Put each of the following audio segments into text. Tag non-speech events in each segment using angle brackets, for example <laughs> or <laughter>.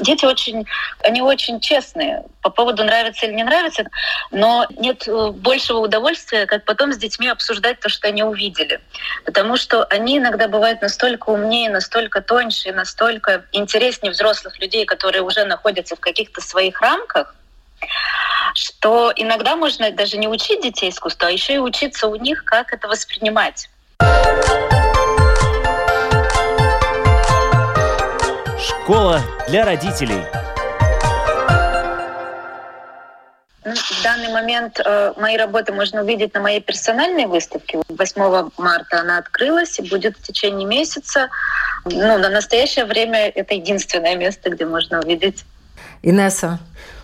дети очень, они очень честные по поводу нравится или не нравится, но нет э, большего удовольствия, как потом с детьми обсуждать то, что они увидели. Потому что они иногда бывают настолько умнее, настолько тоньше, настолько интереснее взрослых людей, которые уже находятся в каких-то своих рамках, что иногда можно даже не учить детей искусству, а еще и учиться у них, как это воспринимать. Школа для родителей. В данный момент э, мои работы можно увидеть на моей персональной выставке. 8 марта она открылась и будет в течение месяца. Ну, на настоящее время это единственное место, где можно увидеть. Инесса,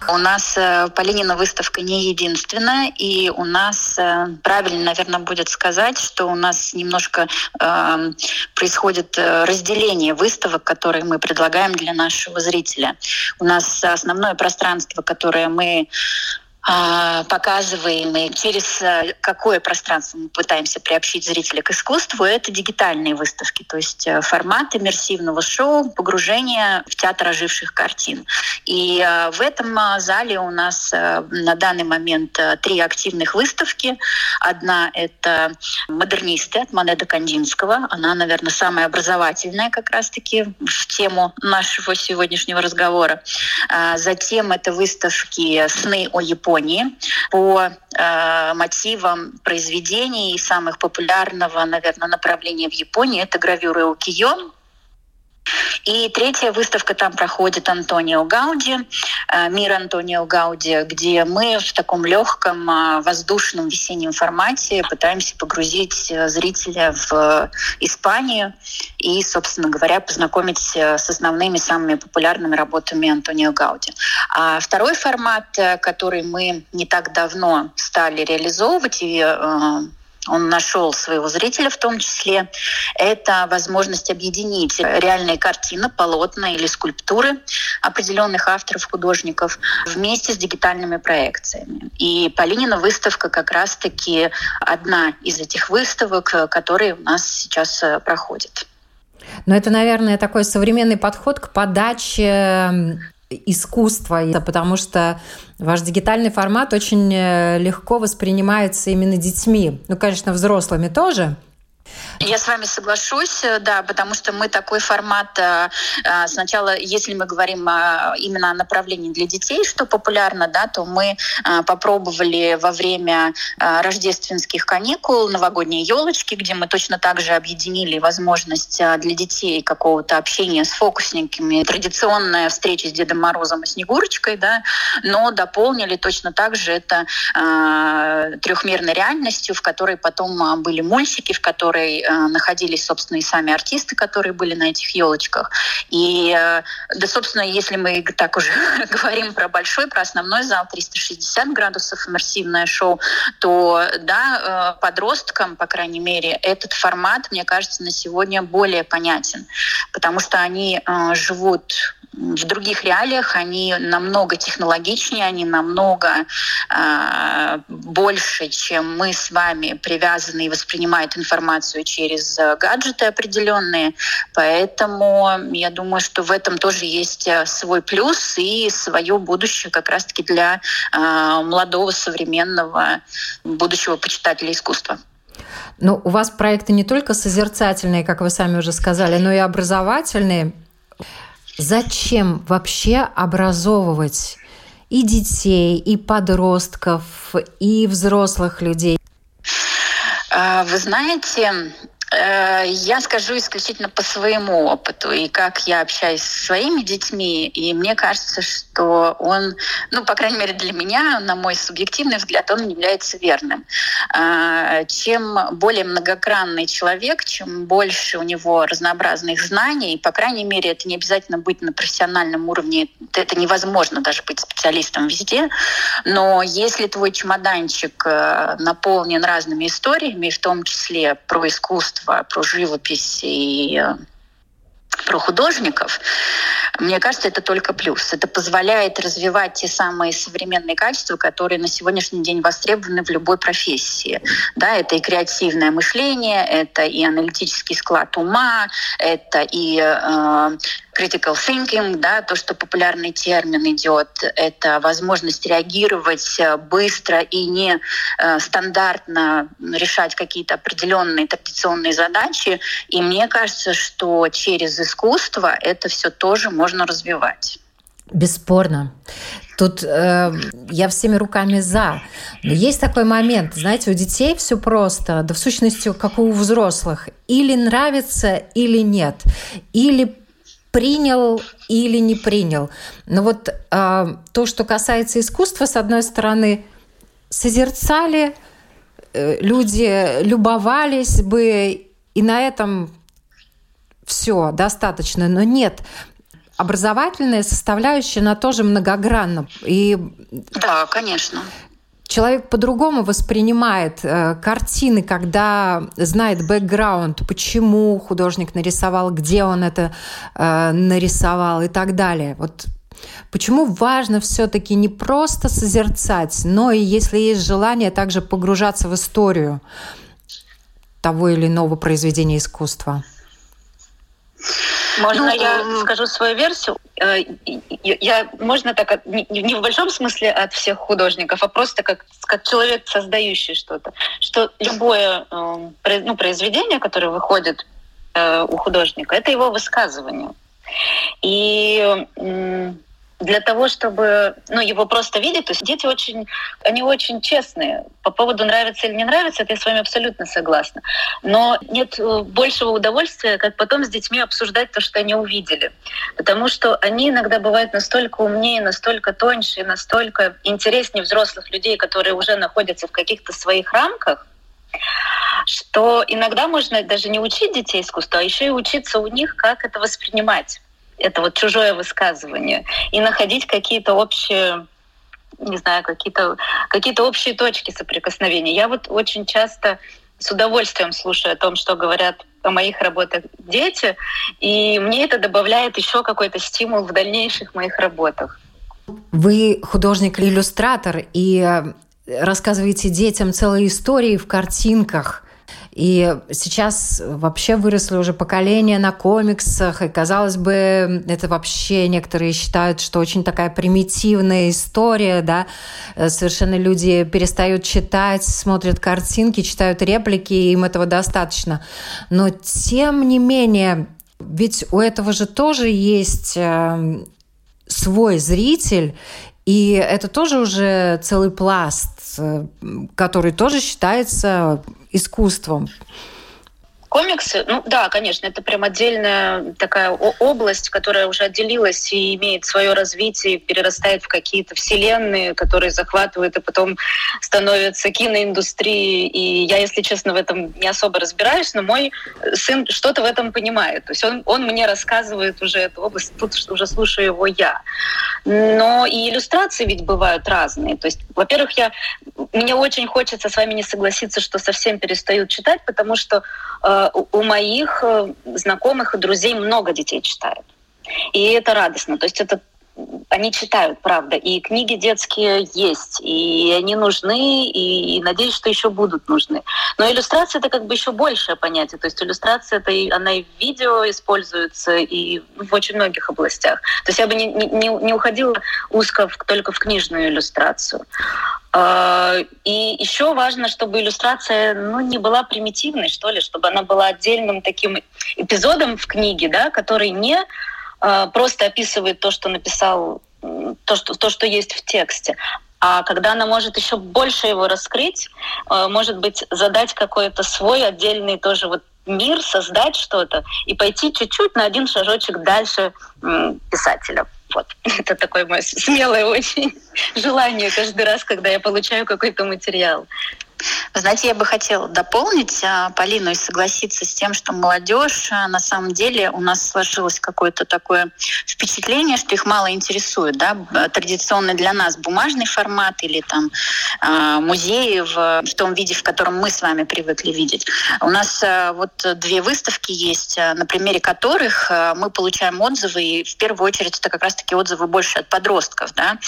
у нас э, Полинина выставка не единственная, и у нас, э, правильно, наверное, будет сказать, что у нас немножко э, происходит разделение выставок, которые мы предлагаем для нашего зрителя. У нас основное пространство, которое мы показываемые, через э, какое пространство мы пытаемся приобщить зрителя к искусству, это дигитальные выставки, то есть э, формат иммерсивного шоу, погружение в театр оживших картин. И э, в этом зале у нас на данный момент три активных выставки. Одна — это «Модернисты» от Манеда Кандинского. Она, наверное, самая образовательная как раз-таки в тему нашего сегодняшнего разговора. А, затем это выставки «Сны о Японии», Японии по э, мотивам произведений самых популярного, наверное, направления в Японии. Это гравюры укиё и третья выставка там проходит Антонио Гауди, э, мир Антонио Гауди, где мы в таком легком э, воздушном весеннем формате пытаемся погрузить э, зрителя в Испанию и, собственно говоря, познакомить с основными самыми популярными работами Антонио Гауди. А второй формат, который мы не так давно стали реализовывать и он нашел своего зрителя в том числе, это возможность объединить реальные картины, полотна или скульптуры определенных авторов, художников вместе с дигитальными проекциями. И Полинина выставка как раз-таки одна из этих выставок, которые у нас сейчас э, проходят. Но это, наверное, такой современный подход к подаче искусства, потому что ваш дигитальный формат очень э, легко воспринимается именно детьми. Ну, конечно, взрослыми тоже, я с вами соглашусь, э, да, потому что мы такой формат э, э, сначала, если мы говорим именно о направлении для детей, что популярно, да, то мы попробовали во время рождественских каникул новогодние елочки, где мы точно так же объединили возможность для детей какого-то общения с фокусниками, традиционная встреча с Дедом Морозом и Снегурочкой, да, но дополнили точно так же это трехмерной реальностью, в которой потом были мультики, в которой которой э, находились, собственно, и сами артисты, которые были на этих елочках. И, э, да, собственно, если мы <laughs> так уже <laughs> говорим про большой, про основной зал 360 градусов иммерсивное шоу, то, да, э, подросткам, по крайней мере, этот формат, мне кажется, на сегодня более понятен, потому что они живут в других реалиях они намного технологичнее, они намного э, больше, чем мы с вами привязаны и воспринимают информацию через э, гаджеты определенные. Поэтому я думаю, что в этом тоже есть э, свой плюс и свое будущее как раз-таки для э, молодого современного будущего почитателя искусства. Ну, у вас проекты не только созерцательные, как вы сами уже сказали, но и образовательные. Зачем вообще образовывать и детей, и подростков, и взрослых людей? А, вы знаете, я скажу исключительно по своему опыту и как я общаюсь со своими детьми, и мне кажется, что он, ну, по крайней мере для меня, на мой субъективный взгляд, он является верным. Э, чем более многогранный человек, чем больше у него разнообразных знаний, по крайней мере, это не обязательно быть на профессиональном уровне, это невозможно даже быть специалистом везде, но если твой чемоданчик э, наполнен разными историями, в том числе про искусство, искусство, про живопись и э, про художников, мне кажется, это только плюс. Это позволяет развивать те самые современные качества, которые на сегодняшний день востребованы в любой профессии. Да, это и креативное мышление, это и аналитический склад ума, это и э, critical thinking, да, то, что популярный термин идет, это возможность реагировать быстро и не э, стандартно решать какие-то определенные традиционные задачи. И мне кажется, что через искусство это все тоже можно развивать. Бесспорно. Тут э, я всеми руками за. Но есть такой момент, знаете, у детей все просто, да в сущности, как у взрослых. Или нравится, или нет. Или принял или не принял. Но вот э, то, что касается искусства, с одной стороны, созерцали, э, люди любовались бы, и на этом все достаточно. Но нет, образовательная составляющая, она тоже многогранна. И да, конечно. Человек по-другому воспринимает э, картины, когда знает бэкграунд, почему художник нарисовал, где он это э, нарисовал и так далее. Вот Почему важно все-таки не просто созерцать, но и, если есть желание, также погружаться в историю того или иного произведения искусства? Можно ну, я э, скажу свою версию? Э, я, можно так, не в большом смысле от всех художников, а просто как, как человек, создающий что-то. Что любое э, ну, произведение, которое выходит у художника, это его высказывание. И для того, чтобы ну, его просто видеть. То есть дети очень, они очень честные. По поводу нравится или не нравится, это я с вами абсолютно согласна. Но нет э, большего удовольствия, как потом с детьми обсуждать то, что они увидели. Потому что они иногда бывают настолько умнее, настолько тоньше, настолько интереснее взрослых людей, которые уже находятся в каких-то своих рамках, что иногда можно даже не учить детей искусству, а еще и учиться у них, как это воспринимать это вот чужое высказывание, и находить какие-то общие не знаю, какие-то какие общие точки соприкосновения. Я вот очень часто с удовольствием слушаю о том, что говорят о моих работах дети, и мне это добавляет еще какой-то стимул в дальнейших моих работах. Вы художник-иллюстратор и рассказываете детям целые истории в картинках. И сейчас вообще выросли уже поколения на комиксах, и, казалось бы, это вообще некоторые считают, что очень такая примитивная история, да, совершенно люди перестают читать, смотрят картинки, читают реплики, и им этого достаточно. Но тем не менее, ведь у этого же тоже есть э, свой зритель, и это тоже уже целый пласт, э, который тоже считается искусством комиксы, ну да, конечно, это прям отдельная такая область, которая уже отделилась и имеет свое развитие, перерастает в какие-то вселенные, которые захватывают и потом становятся киноиндустрией. И я, если честно, в этом не особо разбираюсь, но мой сын что-то в этом понимает. То есть он, он мне рассказывает уже эту область, тут уже слушаю его я. Но и иллюстрации ведь бывают разные. То есть, во-первых, я, мне очень хочется с вами не согласиться, что совсем перестают читать, потому что у моих э, знакомых и друзей много детей читают. И это радостно. То есть это они читают, правда, и книги детские есть, и они нужны, и, и надеюсь, что еще будут нужны. Но иллюстрация это как бы еще большее понятие. То есть иллюстрация это и, она и в видео используется, и в очень многих областях. То есть я бы не, не, не уходила узко в, только в книжную иллюстрацию. А, и еще важно, чтобы иллюстрация ну, не была примитивной, что ли, чтобы она была отдельным таким эпизодом в книге, да, который не а, просто описывает то, что написал, то что, то, что есть в тексте, а когда она может еще больше его раскрыть, а, может быть, задать какой-то свой отдельный тоже вот мир, создать что-то и пойти чуть-чуть на один шажочек дальше писателя. Вот. <laughs> Это такое мое смелое очень <laughs> желание каждый раз, когда я получаю какой-то материал. Знаете, я бы хотела дополнить а, Полину и согласиться с тем, что молодежь, а, на самом деле, у нас сложилось какое-то такое впечатление, что их мало интересует. Да? Традиционный для нас бумажный формат или там а, музеи в, в том виде, в котором мы с вами привыкли видеть. У нас вот две выставки есть, на примере которых мы получаем отзывы, и в первую очередь это как раз-таки отзывы больше от подростков. Да?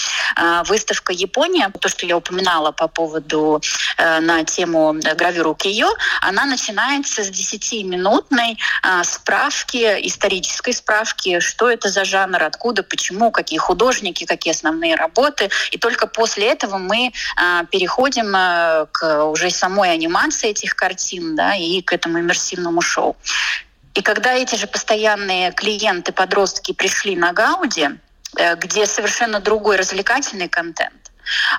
Выставка Япония, то, что я упоминала по поводу на тему гравюру Кио, она начинается с 10-минутной справки, исторической справки, что это за жанр, откуда, почему, какие художники, какие основные работы. И только после этого мы переходим к уже самой анимации этих картин да, и к этому иммерсивному шоу. И когда эти же постоянные клиенты, подростки пришли на Гауди, э, где совершенно другой развлекательный контент,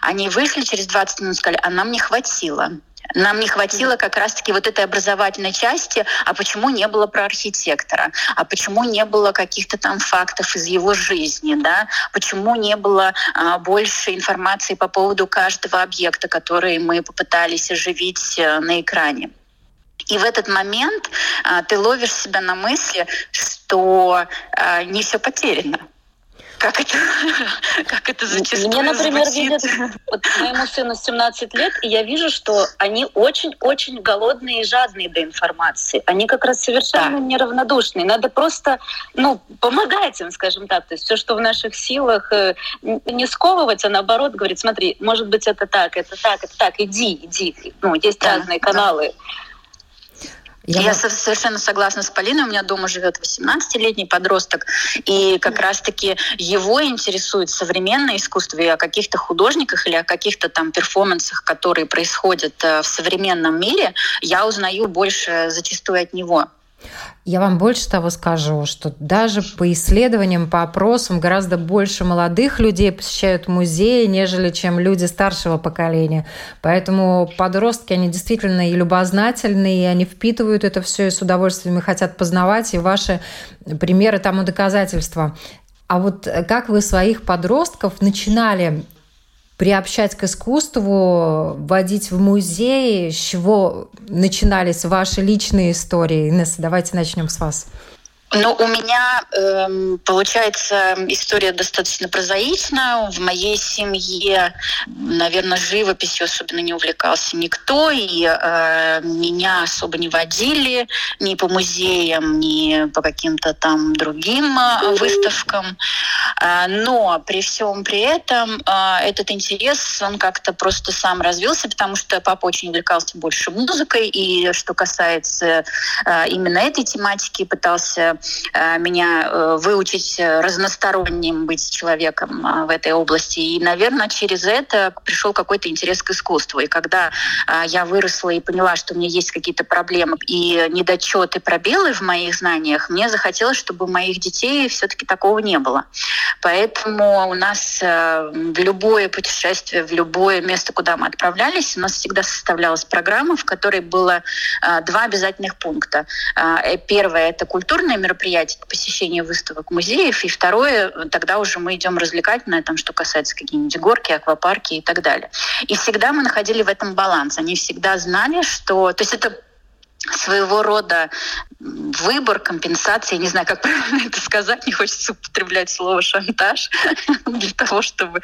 они вышли через 20 минут сказали, а нам не хватило. Нам не хватило как раз-таки вот этой образовательной части, а почему не было про архитектора, а почему не было каких-то там фактов из его жизни, да, почему не было а, больше информации по поводу каждого объекта, который мы попытались оживить а, на экране. И в этот момент а, ты ловишь себя на мысли, что а, не все потеряно как это, <laughs> как это зачастую Мне, например, видят, вот моему сыну 17 лет, и я вижу, что они очень-очень голодные и жадные до информации. Они как раз совершенно да. неравнодушные. Надо просто ну, помогать им, скажем так. То есть все, что в наших силах, э, не сковывать, а наоборот говорить, смотри, может быть, это так, это так, это так, иди, иди. Ну, есть да, разные каналы. Да я, я совершенно согласна с Полиной. У меня дома живет 18-летний подросток, и как раз-таки его интересует современное искусство и о каких-то художниках или о каких-то там перформансах, которые происходят э, в современном мире, я узнаю больше зачастую от него. Я вам больше того скажу, что даже по исследованиям, по опросам гораздо больше молодых людей посещают музеи, нежели чем люди старшего поколения. Поэтому подростки, они действительно и любознательные, и они впитывают это все и с удовольствием и хотят познавать, и ваши примеры тому доказательства. А вот как вы своих подростков начинали приобщать к искусству, водить в музеи, с чего начинались ваши личные истории? Инесса, давайте начнем с вас. Ну, у меня э, получается история достаточно прозаичная. В моей семье, наверное, живописью особенно не увлекался никто, и э, меня особо не водили ни по музеям, ни по каким-то там другим э, выставкам. Э, но при всем при этом э, этот интерес, он как-то просто сам развился, потому что папа очень увлекался больше музыкой, и что касается э, именно этой тематики, пытался меня э, выучить разносторонним быть человеком э, в этой области. И, наверное, через это пришел какой-то интерес к искусству. И когда я выросла и поняла, что у меня есть какие-то проблемы и недочеты, пробелы в моих знаниях, мне захотелось, чтобы у моих детей все-таки такого не было. Поэтому у нас в любое путешествие, в любое место, куда мы отправлялись, у нас всегда составлялась программа, в которой было два обязательных пункта. Первое — это культурное мероприятие, мероприятий, посещения выставок, музеев. И второе, тогда уже мы идем развлекательное, там, что касается какие-нибудь горки, аквапарки и так далее. И всегда мы находили в этом баланс. Они всегда знали, что... То есть это своего рода выбор, компенсация, я не знаю, как правильно <laughs> это сказать, не хочется употреблять слово шантаж, <laughs> для того, чтобы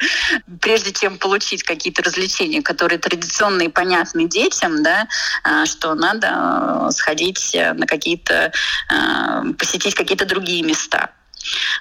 прежде чем получить какие-то развлечения, которые традиционные и понятны детям, да, а, что надо э, сходить на какие-то, э, посетить какие-то другие места.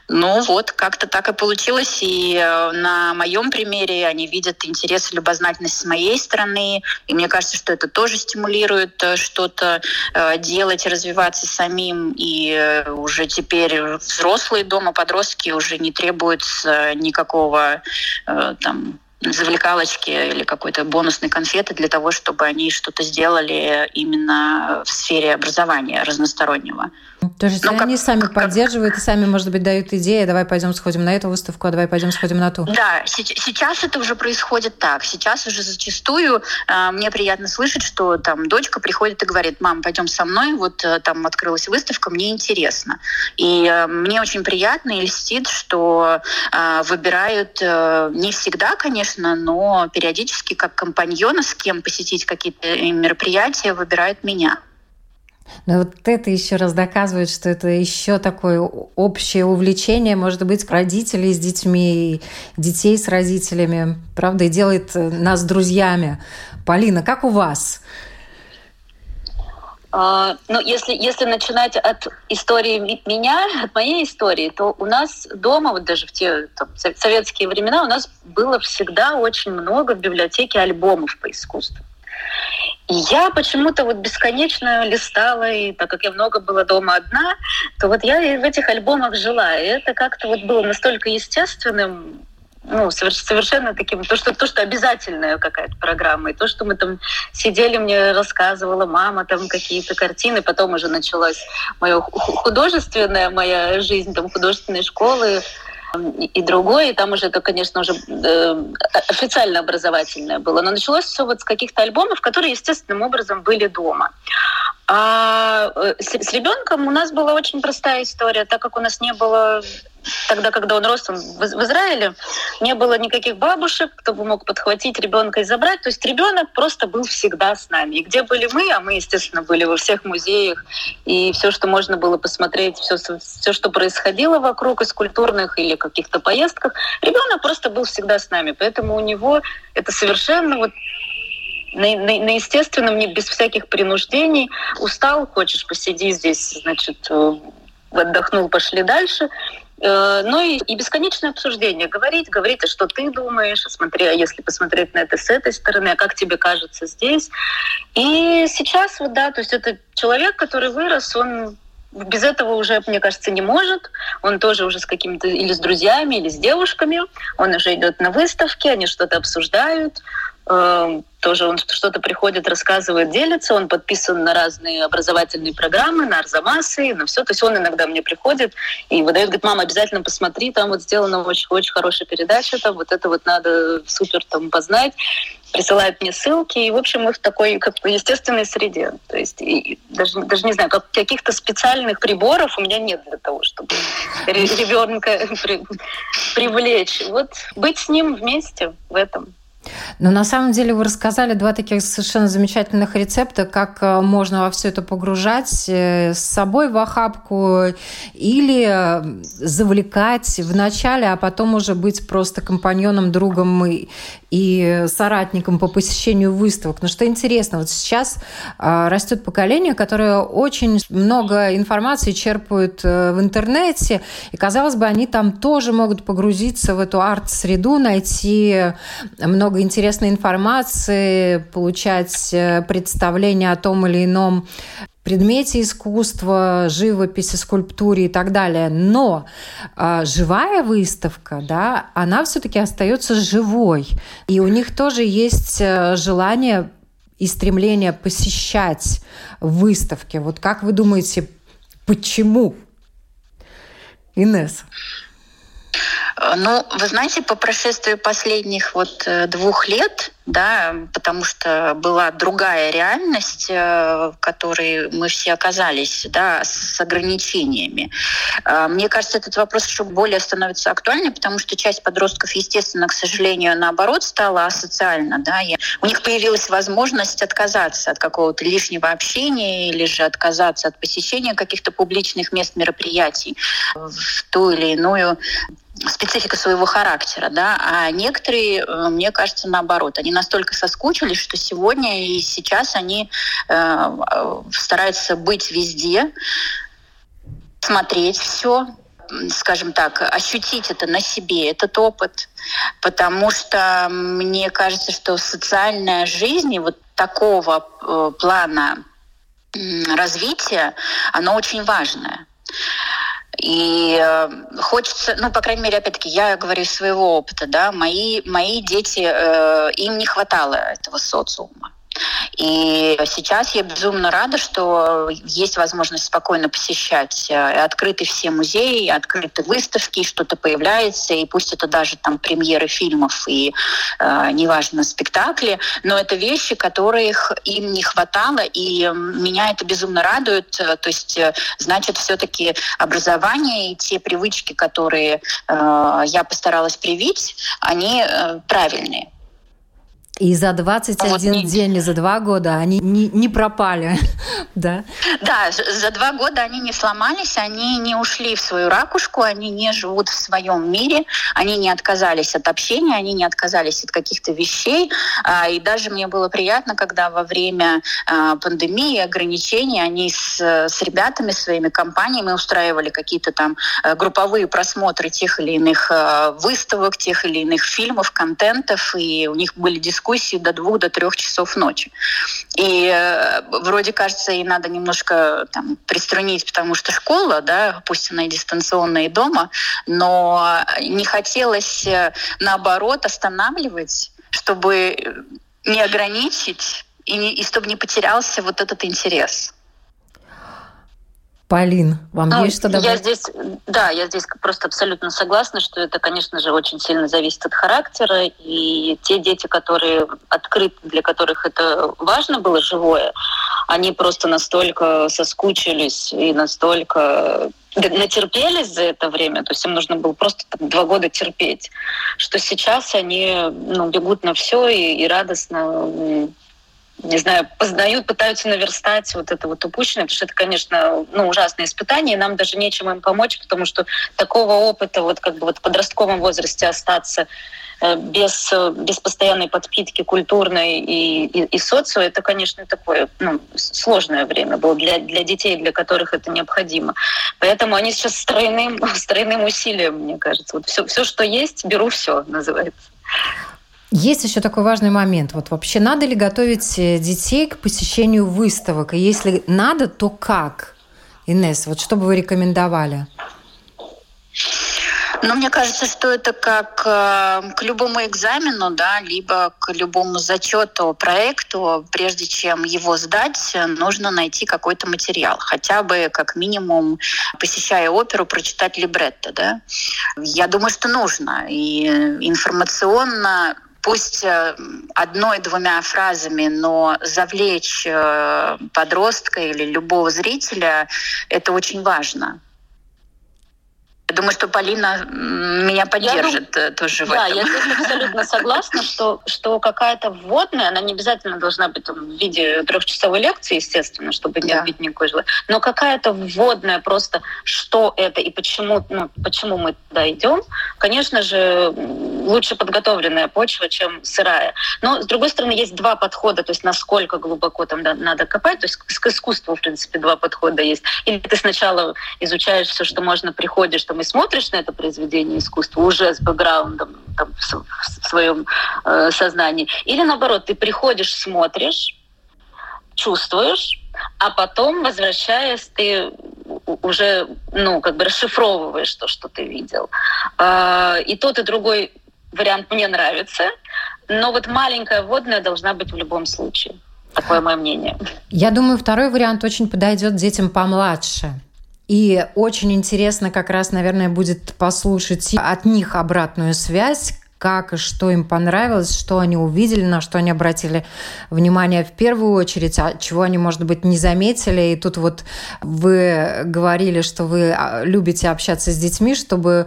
Ну вот, как-то так и получилось. И э, на моем примере они видят интерес и любознательность с моей стороны. И мне кажется, что это тоже стимулирует э, что-то э, делать, развиваться самим. И уже теперь взрослые дома, подростки уже не требуются никакого там завлекалочки или какой-то бонусной конфеты для того, чтобы они что-то сделали именно в сфере образования разностороннего. То есть ну, они как, сами как, поддерживают и сами, может быть, дают идеи, давай пойдем сходим на эту выставку, а давай пойдем сходим на ту. Да, сейчас это уже происходит так. Сейчас уже зачастую э, мне приятно слышать, что там дочка приходит и говорит, мам, пойдем со мной, вот э, там открылась выставка, мне интересно. И э, мне очень приятно и льстит, что э, выбирают э, не всегда, конечно, но периодически как компаньона, с кем посетить какие-то мероприятия, выбирают меня. Но вот это еще раз доказывает, что это еще такое общее увлечение, может быть, родителей с детьми, детей с родителями, правда, и делает нас друзьями. Полина, как у вас? Uh, ну, если, если начинать от истории меня, от моей истории, то у нас дома, вот даже в те там, советские времена, у нас было всегда очень много в библиотеке альбомов по искусству. И я почему-то вот бесконечно листала, и так как я много была дома одна, то вот я в этих альбомах жила. И это как-то вот было настолько естественным, ну, совершенно таким, то, что, то, что обязательная какая-то программа, и то, что мы там сидели, мне рассказывала мама там какие-то картины, потом уже началась моя художественная моя жизнь, там, художественной школы, и другое, и там уже это, конечно, уже э, официально образовательное было. Но началось все вот с каких-то альбомов, которые естественным образом были дома. А э, с, с ребенком у нас была очень простая история, так как у нас не было тогда, когда он рос он в, в Израиле, не было никаких бабушек, кто бы мог подхватить ребенка и забрать. То есть ребенок просто был всегда с нами. И где были мы, а мы, естественно, были во всех музеях, и все, что можно было посмотреть, все, все что происходило вокруг из культурных или каких-то поездках, ребенок просто был всегда с нами. Поэтому у него это совершенно вот на, на, на естественном, не без всяких принуждений. Устал, хочешь, посиди здесь, значит, э, отдохнул, пошли дальше. Э, ну и, и бесконечное обсуждение. Говорить, говорить, а что ты думаешь, а смотри, а если посмотреть на это с этой стороны, а как тебе кажется здесь. И сейчас вот, да, то есть это человек, который вырос, он без этого уже, мне кажется, не может. Он тоже уже с какими-то или с друзьями, или с девушками. Он уже идет на выставки, они что-то обсуждают. Эм, тоже он что-то приходит, рассказывает, делится, он подписан на разные образовательные программы, на Арзамасы, на все. То есть он иногда мне приходит и выдает, говорит, мама, обязательно посмотри, там вот сделана очень, очень хорошая передача, там вот это вот надо супер там познать присылает мне ссылки, и, в общем, мы в такой как бы естественной среде. То есть и даже, даже не знаю, как, каких-то специальных приборов у меня нет для того, чтобы <laughs> ребенка привлечь. Вот быть с ним вместе в этом. Но на самом деле вы рассказали два таких совершенно замечательных рецепта, как э, можно во все это погружать э, с собой в охапку или завлекать в начале, а потом уже быть просто компаньоном, другом и, и соратником по посещению выставок. Но что интересно, вот сейчас растет поколение, которое очень много информации черпают в интернете, и, казалось бы, они там тоже могут погрузиться в эту арт-среду, найти много много интересной информации, получать э, представление о том или ином предмете искусства, живописи, скульптуре и так далее. Но э, живая выставка, да, она все-таки остается живой. И у них тоже есть э, желание и стремление посещать выставки. Вот как вы думаете, почему? Инесса. Э, ну, вы знаете, по прошествии последних вот э, двух лет, да, потому что была другая реальность, э, в которой мы все оказались, да, с ограничениями. Мне кажется, этот вопрос еще более становится актуальным, потому что часть подростков, естественно, к сожалению, наоборот, стала асоциальна, да, и у них появилась возможность отказаться от какого-то лишнего общения или же отказаться от посещения каких-то публичных мест мероприятий в ту или иную специфика своего характера, да, а некоторые, э, мне кажется, наоборот, они настолько соскучились, что сегодня и сейчас они э, стараются быть везде, смотреть все, скажем так, ощутить это на себе, этот опыт, потому что мне кажется, что социальная жизнь вот такого э, плана развития, она очень важная. И э, хочется, ну, по крайней мере, опять-таки, я говорю из своего опыта, да, мои, мои дети, э, им не хватало этого социума. И сейчас я безумно рада, что есть возможность спокойно посещать э, открыты все музеи, открыты выставки, что-то появляется, и пусть это даже там премьеры фильмов и, э, неважно, спектакли, но это вещи, которых им не хватало, и меня это безумно радует. То есть, э, значит, все-таки образование и те привычки, которые э, я постаралась привить, они э, правильные. И за 21 вот день, и за два года они не, не пропали, <laughs> да? Да, за два года они не сломались, они не ушли в свою ракушку, они не живут в своем мире, они не отказались от общения, они не отказались от каких-то вещей. А, и даже мне было приятно, когда во время а, пандемии, ограничений, они с, с ребятами, своими компаниями устраивали какие-то там э, групповые просмотры тех или иных э, выставок, тех или иных фильмов, контентов, и у них были дискуссии дискуссии до двух, до трех часов ночи. И э, вроде кажется, и надо немножко там, приструнить, потому что школа, да, пусть она и дистанционная, и дома, но не хотелось, э, наоборот, останавливать, чтобы не ограничить и, не, и чтобы не потерялся вот этот интерес. Полин, вам ну, есть что добавить? Я здесь, да, я здесь просто абсолютно согласна, что это, конечно же, очень сильно зависит от характера. И те дети, которые открыты, для которых это важно было живое, они просто настолько соскучились и настолько натерпелись за это время, то есть им нужно было просто там, два года терпеть, что сейчас они ну, бегут на все и, и радостно не знаю, познают, пытаются наверстать вот это вот упущенное, потому что это, конечно, ну, ужасное испытание, и нам даже нечем им помочь, потому что такого опыта вот как бы вот в подростковом возрасте остаться э, без, без постоянной подпитки культурной и, и, и социо, это, конечно, такое ну, сложное время было для, для детей, для которых это необходимо. Поэтому они сейчас с тройным, <laughs> с тройным усилием, мне кажется. Вот все, все, что есть, беру все, называется. Есть еще такой важный момент. Вот вообще надо ли готовить э, детей к посещению выставок? И если надо, то как? Инесс, вот что бы вы рекомендовали? Ну, мне кажется, что это как э, к любому экзамену, да, либо к любому зачету, проекту, прежде чем его сдать, нужно найти какой-то материал. Хотя бы, как минимум, посещая оперу, прочитать либретто, да. Я думаю, что нужно. И информационно пусть э, одной-двумя фразами, но завлечь э, подростка или любого зрителя, это очень важно. Я думаю, что Полина меня поддержит я дум... тоже в да, этом. Да, я здесь абсолютно согласна, что, что какая-то вводная, она не обязательно должна быть в виде трехчасовой лекции, естественно, чтобы не да. убить никакой желания, но какая-то вводная просто, что это и почему, ну, почему мы туда идем, конечно же, лучше подготовленная почва, чем сырая. Но, с другой стороны, есть два подхода, то есть насколько глубоко там надо копать, то есть к искусству, в принципе, два подхода есть. Или ты сначала изучаешь все, что можно, приходишь, там, и смотришь на это произведение искусства уже с бэкграундом там, в, своем э, сознании. Или наоборот, ты приходишь, смотришь, чувствуешь, а потом, возвращаясь, ты уже, ну, как бы расшифровываешь то, что ты видел. Э, и тот, и другой вариант мне нравится, но вот маленькая водная должна быть в любом случае. Такое мое мнение. Я думаю, второй вариант очень подойдет детям помладше. И очень интересно как раз, наверное, будет послушать от них обратную связь, как и что им понравилось, что они увидели, на что они обратили внимание в первую очередь, а чего они, может быть, не заметили. И тут вот вы говорили, что вы а, любите общаться с детьми, чтобы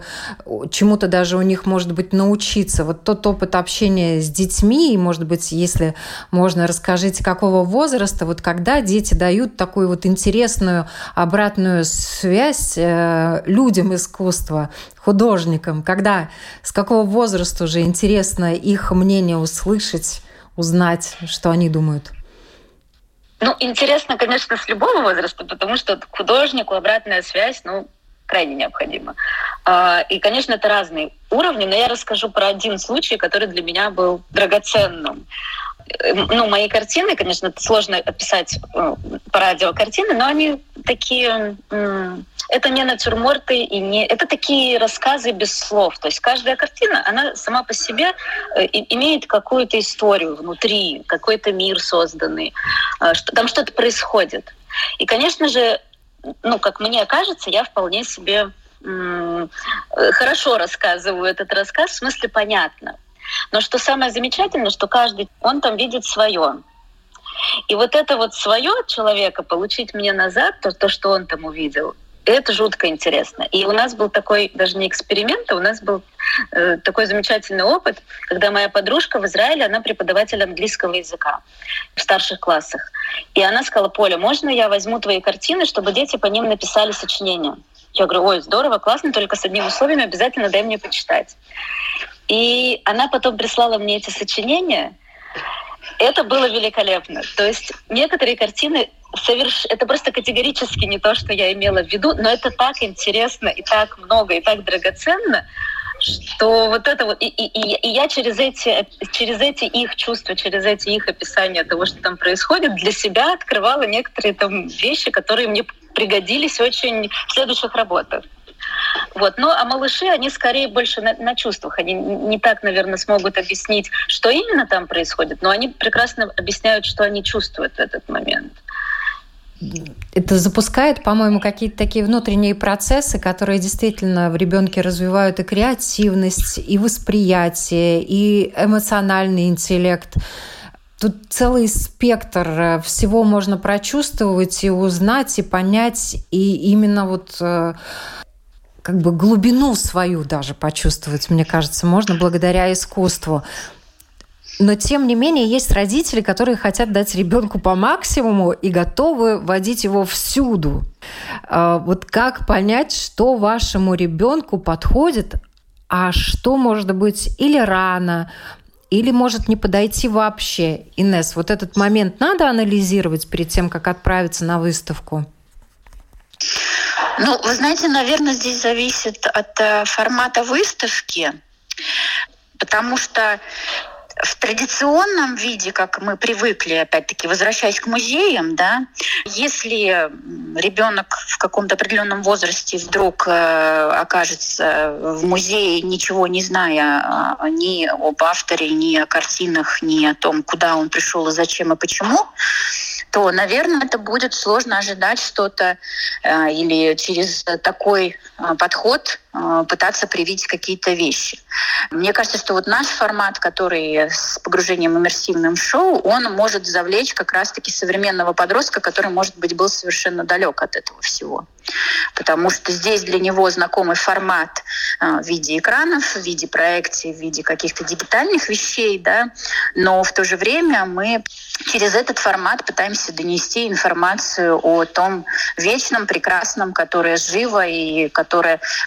чему-то даже у них, может быть, научиться. Вот тот опыт общения с детьми, и, может быть, если можно, расскажите, какого возраста, вот когда дети дают такую вот интересную обратную связь э, людям искусства, художникам, когда, с какого возраста уже интересно их мнение услышать, узнать, что они думают? Ну, интересно, конечно, с любого возраста, потому что художнику обратная связь, ну, крайне необходима. А, и, конечно, это разные уровни, но я расскажу про один случай, который для меня был драгоценным. Ну, мои картины, конечно, сложно описать э, по радио картины, но они такие это не натюрморты и не... Это такие рассказы без слов. То есть каждая картина, она сама по себе э, имеет какую-то историю внутри, какой-то мир созданный, э, там что-то происходит. И, конечно же, ну, как мне кажется, я вполне себе хорошо рассказываю этот рассказ, в смысле понятно. Но что самое замечательное, что каждый, он там видит свое. И вот это вот свое человека получить мне назад, то, то, что он там увидел, это жутко интересно. И у нас был такой, даже не эксперимент, а у нас был э, такой замечательный опыт, когда моя подружка в Израиле, она преподаватель английского языка в старших классах. И она сказала, Поля, можно я возьму твои картины, чтобы дети по ним написали сочинения? Я говорю, ой, здорово, классно, только с одним условием, обязательно дай мне почитать. И она потом прислала мне эти сочинения, это было великолепно. То есть некоторые картины соверш... это просто категорически не то, что я имела в виду, но это так интересно и так много и так драгоценно, что вот это вот, и, и, и я через эти, через эти их чувства, через эти их описания того, что там происходит, для себя открывала некоторые там вещи, которые мне пригодились очень в следующих работах. Вот. Ну, а малыши, они скорее больше на, на чувствах. Они не так, наверное, смогут объяснить, что именно там происходит, но они прекрасно объясняют, что они чувствуют в этот момент это запускает, по-моему, какие-то такие внутренние процессы, которые действительно в ребенке развивают и креативность, и восприятие, и эмоциональный интеллект. Тут целый спектр э, всего можно прочувствовать и узнать, и понять, и именно вот э, как бы глубину свою даже почувствовать, мне кажется, можно благодаря искусству. Но тем не менее есть родители, которые хотят дать ребенку по максимуму и готовы водить его всюду. А, вот как понять, что вашему ребенку подходит, а что может быть или рано, или может не подойти вообще. Инес, вот этот момент надо анализировать перед тем, как отправиться на выставку? Ну, вы знаете, наверное, здесь зависит от э, формата выставки, потому что в традиционном виде, как мы привыкли, опять-таки, возвращаясь к музеям, да, если ребенок в каком-то определенном возрасте вдруг э, окажется в музее, ничего не зная а, ни об авторе, ни о картинах, ни о том, куда он пришел и зачем и почему, то, наверное, это будет сложно ожидать что-то э, или через такой э, подход э, пытаться привить какие-то вещи. Мне кажется, что вот наш формат, который с погружением иммерсивным шоу, он может завлечь как раз-таки современного подростка, который, может быть, был совершенно далек от этого всего. Потому что здесь для него знакомый формат в виде экранов, в виде проекций, в виде каких-то дигитальных вещей, да, но в то же время мы через этот формат пытаемся донести информацию о том вечном, прекрасном, которое живо и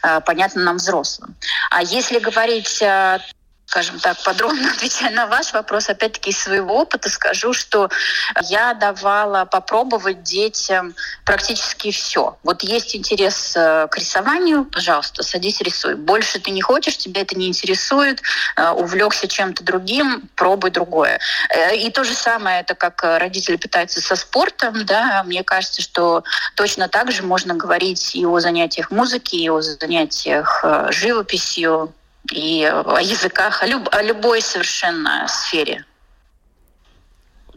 э, понятно нам взрослым. А если говорить скажем так, подробно <laughs> отвечая на ваш вопрос, опять-таки из своего опыта скажу, что я давала попробовать детям практически все. Вот есть интерес э, к рисованию, пожалуйста, садись рисуй. Больше ты не хочешь, тебя это не интересует, э, увлекся чем-то другим, пробуй другое. Э, и то же самое, это как родители питаются со спортом, да, мне кажется, что точно так же можно говорить и о занятиях музыки, и о занятиях живописью, и о языках, о, люб, о любой совершенно сфере.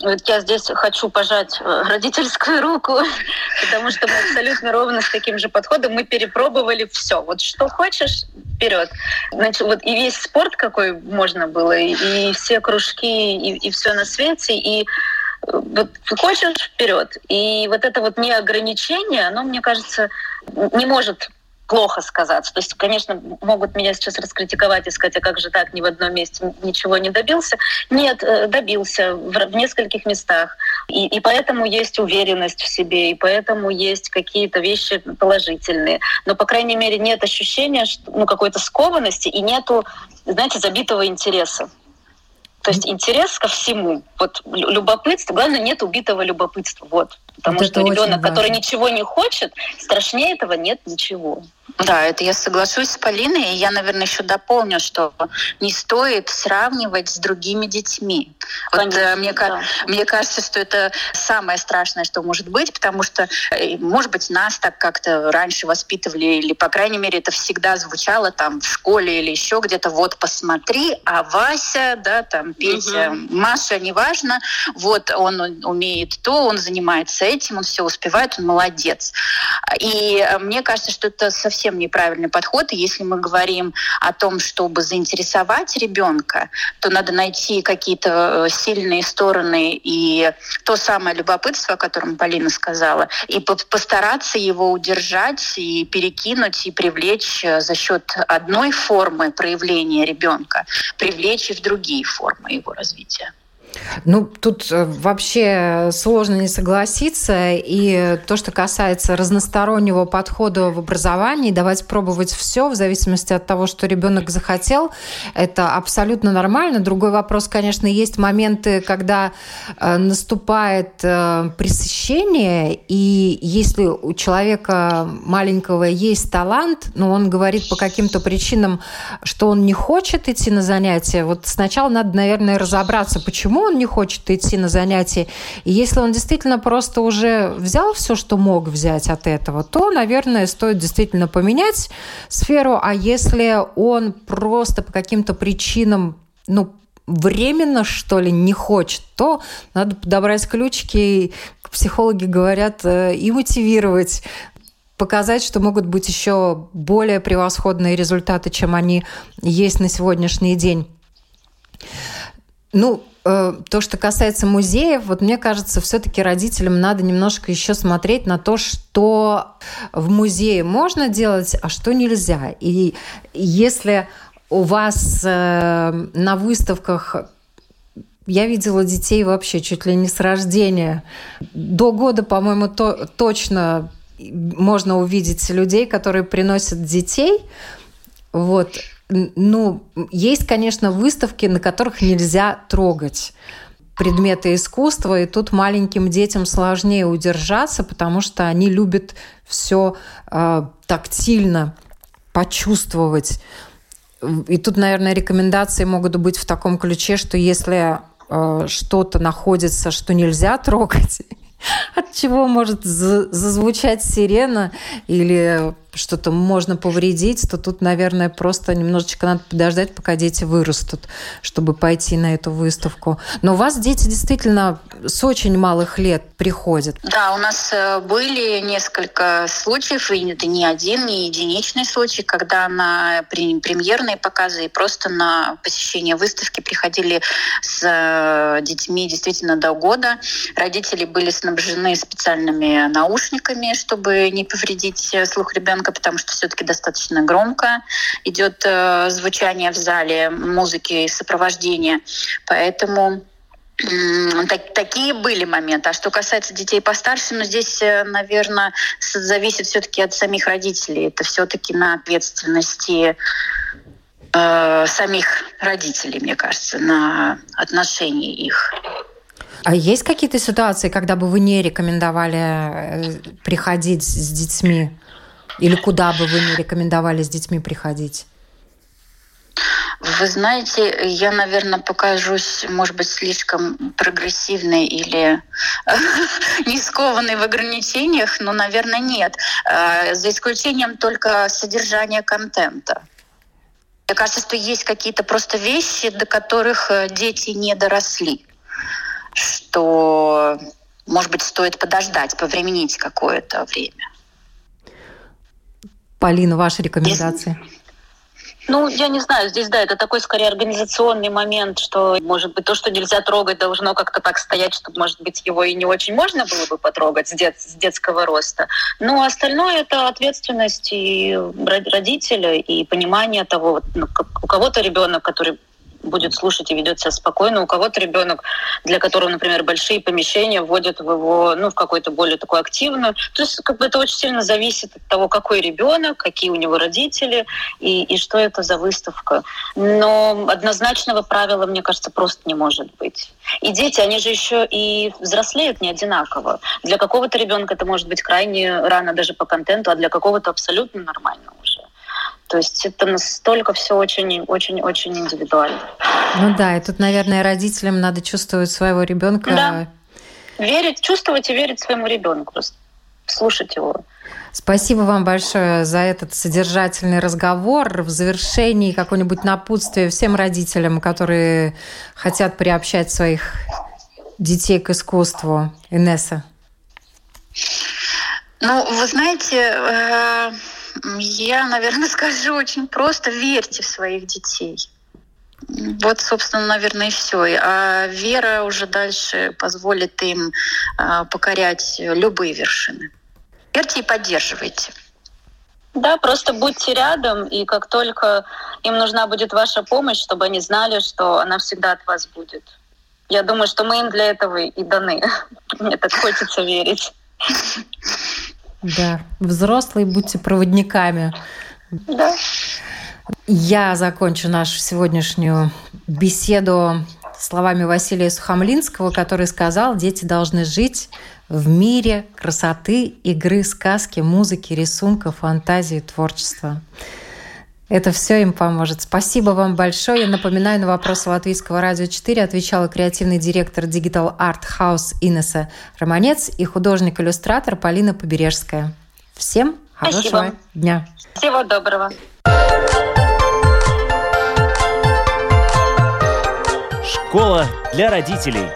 Вот я здесь хочу пожать э, родительскую руку, <laughs> потому что мы абсолютно ровно с таким же подходом мы перепробовали все. Вот что хочешь, вперед. Значит, вот и весь спорт какой можно было, и все кружки, и, и все на свете, и э, вот хочешь вперед. И вот это вот неограничение, оно, мне кажется, не может плохо сказаться. То есть, конечно, могут меня сейчас раскритиковать и сказать, а как же так, ни в одном месте ничего не добился. Нет, э, добился в, в нескольких местах. И, и поэтому есть уверенность в себе, и поэтому есть какие-то вещи положительные. Но, по крайней мере, нет ощущения что, ну, какой-то скованности и нету, знаете, забитого интереса. То есть интерес ко всему, вот любопытство, главное, нет убитого любопытства. Вот. Потому вот что ребенок, который ничего не хочет, страшнее этого нет ничего. Да, это я соглашусь с Полиной, и я, наверное, еще дополню, что не стоит сравнивать с другими детьми. Конечно, вот, мне, да. мне кажется, что это самое страшное, что может быть, потому что, э, может быть, нас так как-то раньше воспитывали, или, по крайней мере, это всегда звучало там в школе или еще где-то, вот, посмотри, а Вася, да, там, Петя, угу. Маша, неважно, вот, он умеет то, он занимается этим, он все успевает, он молодец. И э, мне кажется, что это совсем неправильный подход. И если мы говорим о том, чтобы заинтересовать ребенка, то надо найти какие-то э, сильные стороны и то самое любопытство, о котором Полина сказала, и постараться его удержать и перекинуть и привлечь э, за счет одной формы проявления ребенка, привлечь и в другие формы его развития. Ну, тут э, вообще сложно не согласиться. И то, что касается разностороннего подхода в образовании, давать пробовать все в зависимости от того, что ребенок захотел, это абсолютно нормально. Другой вопрос, конечно, есть моменты, когда э, наступает э, пресыщение, и если у человека маленького есть талант, но он говорит по каким-то причинам, что он не хочет идти на занятия, вот сначала надо, наверное, разобраться, почему он не хочет идти на занятия. И если он действительно просто уже взял все, что мог взять от этого, то, наверное, стоит действительно поменять сферу. А если он просто по каким-то причинам, ну, временно, что ли, не хочет, то надо подобрать ключики, психологи говорят, э, и мотивировать показать, что могут быть еще более превосходные результаты, чем они есть на сегодняшний день. Ну, то, что касается музеев, вот мне кажется, все-таки родителям надо немножко еще смотреть на то, что в музее можно делать, а что нельзя. И если у вас э, на выставках я видела детей вообще чуть ли не с рождения. До года, по-моему, то, точно можно увидеть людей, которые приносят детей. Вот. Ну, есть, конечно, выставки, на которых нельзя трогать предметы искусства, и тут маленьким детям сложнее удержаться, потому что они любят все э, тактильно почувствовать. И тут, наверное, рекомендации могут быть в таком ключе, что если э, что-то находится, что нельзя трогать, <laughs> от чего может зазвучать сирена или что-то можно повредить, то тут, наверное, просто немножечко надо подождать, пока дети вырастут, чтобы пойти на эту выставку. Но у вас дети действительно с очень малых лет приходят. Да, у нас э, были несколько случаев, и это не один, не единичный случай, когда на премьерные показы и просто на посещение выставки приходили с э, детьми действительно до года. Родители были снабжены специальными наушниками, чтобы не повредить э, слух ребенка ребенка, потому что все-таки достаточно громко идет э, звучание в зале, музыки и сопровождения. Поэтому так, такие были моменты. А что касается детей постарше, ну здесь, э, наверное, зависит все-таки от самих родителей. Это все-таки на ответственности э, самих родителей, мне кажется, на отношении их. А есть какие-то ситуации, когда бы вы не рекомендовали э, приходить с детьми? Или куда бы вы не рекомендовали с детьми приходить? Вы знаете, я, наверное, покажусь, может быть, слишком прогрессивной или <laughs> не скованной в ограничениях, но, наверное, нет. А, за исключением только содержания контента. Мне кажется, что есть какие-то просто вещи, до которых э, дети не доросли, что, может быть, стоит подождать, повременить какое-то время. Полина, ваши рекомендации? Ну, я не знаю, здесь, да, это такой скорее организационный момент, что, может быть, то, что нельзя трогать, должно как-то так стоять, чтобы, может быть, его и не очень можно было бы потрогать с, дет, с детского роста. Но остальное — это ответственность и родителя, и понимание того, ну, у кого-то ребенок, который будет слушать и ведет себя спокойно. У кого-то ребенок, для которого, например, большие помещения вводят в его, ну, в какую-то более такую активную. То есть как бы это очень сильно зависит от того, какой ребенок, какие у него родители и, и что это за выставка. Но однозначного правила, мне кажется, просто не может быть. И дети, они же еще и взрослеют не одинаково. Для какого-то ребенка это может быть крайне рано даже по контенту, а для какого-то абсолютно нормально уже. То есть это настолько все очень-очень-очень индивидуально. Ну да, и тут, наверное, родителям надо чувствовать своего ребенка. Да. Верить, чувствовать и верить своему ребенку, просто слушать его. Спасибо вам большое за этот содержательный разговор. В завершении какое-нибудь напутствие всем родителям, которые хотят приобщать своих детей к искусству. Инесса. Ну, вы знаете, э, я, наверное, <laughs> скажу очень просто, верьте в своих детей. Вот, собственно, наверное, и все. А вера уже дальше позволит им а, покорять любые вершины. Верьте и поддерживайте. Да, просто будьте рядом, и как только им нужна будет ваша помощь, чтобы они знали, что она всегда от вас будет. Я думаю, что мы им для этого и даны. <laughs> Мне так хочется верить. <laughs> Да, взрослые будьте проводниками. Да. Я закончу нашу сегодняшнюю беседу словами Василия Сухомлинского, который сказал, дети должны жить в мире красоты, игры, сказки, музыки, рисунка, фантазии, творчества. Это все им поможет. Спасибо вам большое. Я напоминаю, на вопросы Латвийского радио 4 отвечала креативный директор Digital Art House Инесса Романец и художник-иллюстратор Полина Побережская. Всем хорошего Спасибо. дня. Всего доброго. Школа для родителей.